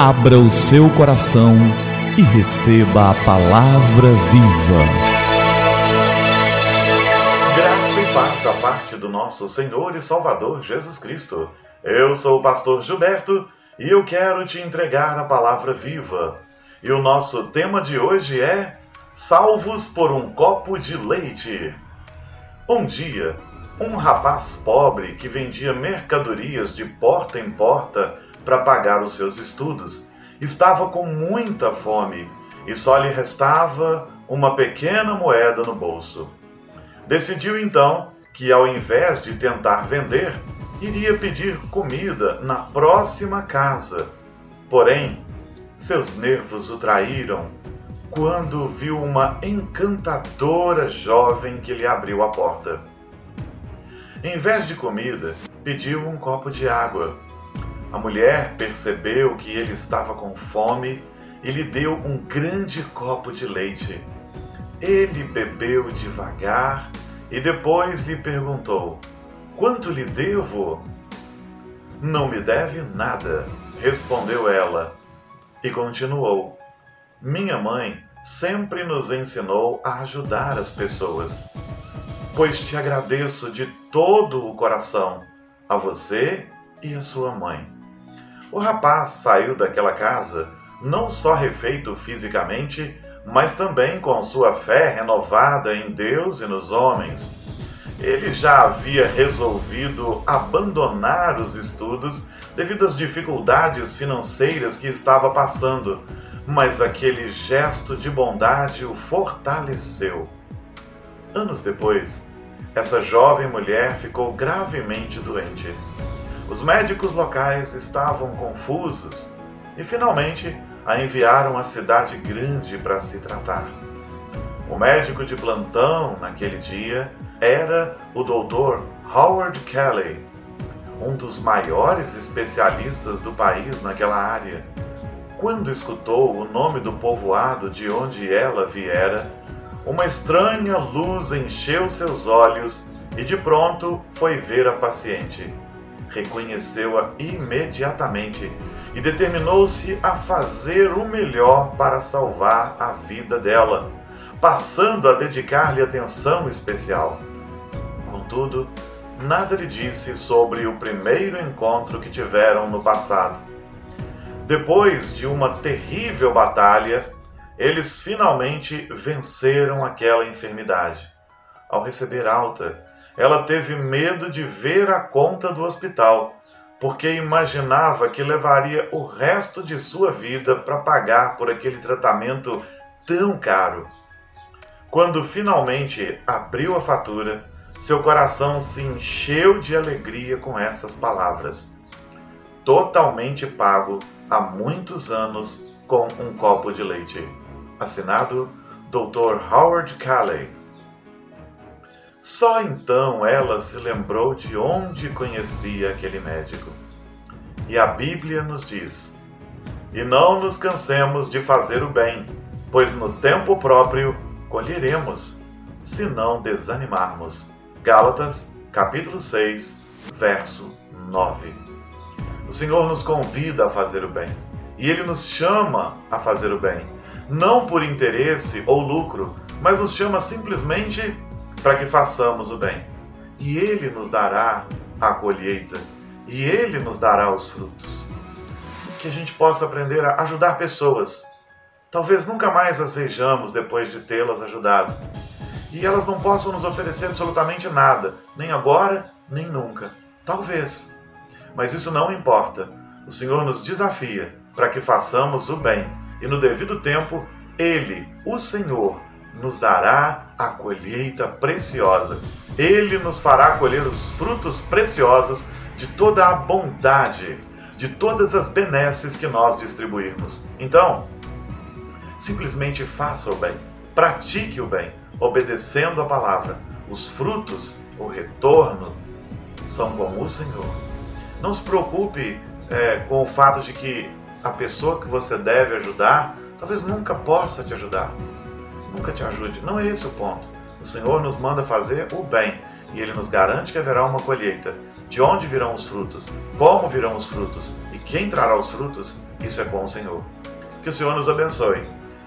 Abra o seu coração e receba a palavra viva. Graça e paz da parte do nosso Senhor e Salvador Jesus Cristo. Eu sou o pastor Gilberto e eu quero te entregar a palavra viva. E o nosso tema de hoje é Salvos por um copo de leite. Um dia, um rapaz pobre que vendia mercadorias de porta em porta para pagar os seus estudos estava com muita fome e só lhe restava uma pequena moeda no bolso. Decidiu então que, ao invés de tentar vender, iria pedir comida na próxima casa. Porém, seus nervos o traíram quando viu uma encantadora jovem que lhe abriu a porta. Em vez de comida, pediu um copo de água. A mulher percebeu que ele estava com fome e lhe deu um grande copo de leite. Ele bebeu devagar e depois lhe perguntou: Quanto lhe devo? Não me deve nada, respondeu ela. E continuou: Minha mãe sempre nos ensinou a ajudar as pessoas pois te agradeço de todo o coração, a você e a sua mãe. O rapaz saiu daquela casa não só refeito fisicamente, mas também com sua fé renovada em Deus e nos homens. Ele já havia resolvido abandonar os estudos devido às dificuldades financeiras que estava passando, mas aquele gesto de bondade o fortaleceu. Anos depois, essa jovem mulher ficou gravemente doente. Os médicos locais estavam confusos e finalmente a enviaram à cidade grande para se tratar. O médico de plantão naquele dia era o Dr. Howard Kelly, um dos maiores especialistas do país naquela área. Quando escutou o nome do povoado de onde ela viera, uma estranha luz encheu seus olhos e de pronto foi ver a paciente. Reconheceu-a imediatamente e determinou-se a fazer o melhor para salvar a vida dela, passando a dedicar-lhe atenção especial. Contudo, nada lhe disse sobre o primeiro encontro que tiveram no passado. Depois de uma terrível batalha, eles finalmente venceram aquela enfermidade. Ao receber alta, ela teve medo de ver a conta do hospital, porque imaginava que levaria o resto de sua vida para pagar por aquele tratamento tão caro. Quando finalmente abriu a fatura, seu coração se encheu de alegria com essas palavras. Totalmente pago há muitos anos com um copo de leite. Assinado Dr. Howard Calley. Só então ela se lembrou de onde conhecia aquele médico. E a Bíblia nos diz: E não nos cansemos de fazer o bem, pois no tempo próprio colheremos, se não desanimarmos. Gálatas, capítulo 6, verso 9. O Senhor nos convida a fazer o bem, e ele nos chama a fazer o bem não por interesse ou lucro, mas nos chama simplesmente para que façamos o bem. E Ele nos dará a colheita, e Ele nos dará os frutos. Que a gente possa aprender a ajudar pessoas. Talvez nunca mais as vejamos depois de tê-las ajudado. E elas não possam nos oferecer absolutamente nada, nem agora, nem nunca. Talvez. Mas isso não importa. O Senhor nos desafia para que façamos o bem e no devido tempo, Ele, o Senhor, nos dará a colheita preciosa. Ele nos fará colher os frutos preciosos de toda a bondade, de todas as benesses que nós distribuirmos. Então, simplesmente faça o bem, pratique o bem, obedecendo a palavra. Os frutos, o retorno, são com o Senhor. Não se preocupe é, com o fato de que a pessoa que você deve ajudar talvez nunca possa te ajudar, nunca te ajude. Não é esse o ponto. O Senhor nos manda fazer o bem e Ele nos garante que haverá uma colheita. De onde virão os frutos? Como virão os frutos? E quem trará os frutos? isso é com o Senhor. Que o Senhor nos abençoe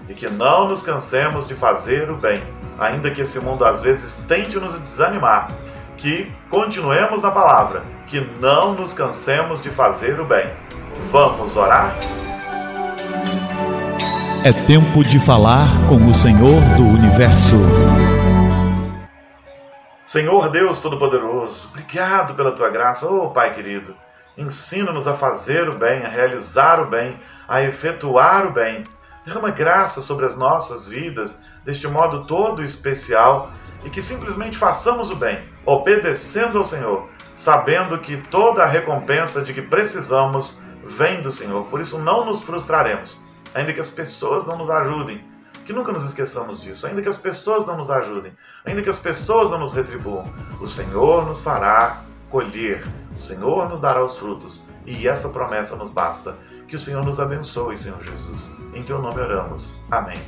e que não nos cansemos de fazer o bem, ainda que esse mundo às vezes tente nos desanimar. Que continuemos na palavra, que não nos cansemos de fazer o bem. Vamos orar? É tempo de falar com o Senhor do universo. Senhor Deus Todo-Poderoso, obrigado pela tua graça, oh Pai querido. Ensina-nos a fazer o bem, a realizar o bem, a efetuar o bem. Derrama graça sobre as nossas vidas deste modo todo especial e que simplesmente façamos o bem, obedecendo ao Senhor, sabendo que toda a recompensa de que precisamos vem do Senhor. Por isso não nos frustraremos, ainda que as pessoas não nos ajudem, que nunca nos esqueçamos disso. Ainda que as pessoas não nos ajudem, ainda que as pessoas não nos retribuam, o Senhor nos fará colher, o Senhor nos dará os frutos. E essa promessa nos basta. Que o Senhor nos abençoe, Senhor Jesus. Em teu nome oramos. Amém.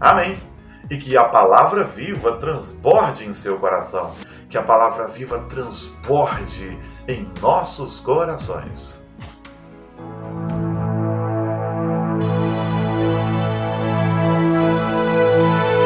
Amém. E que a palavra viva transborde em seu coração. Que a palavra viva transborde em nossos corações.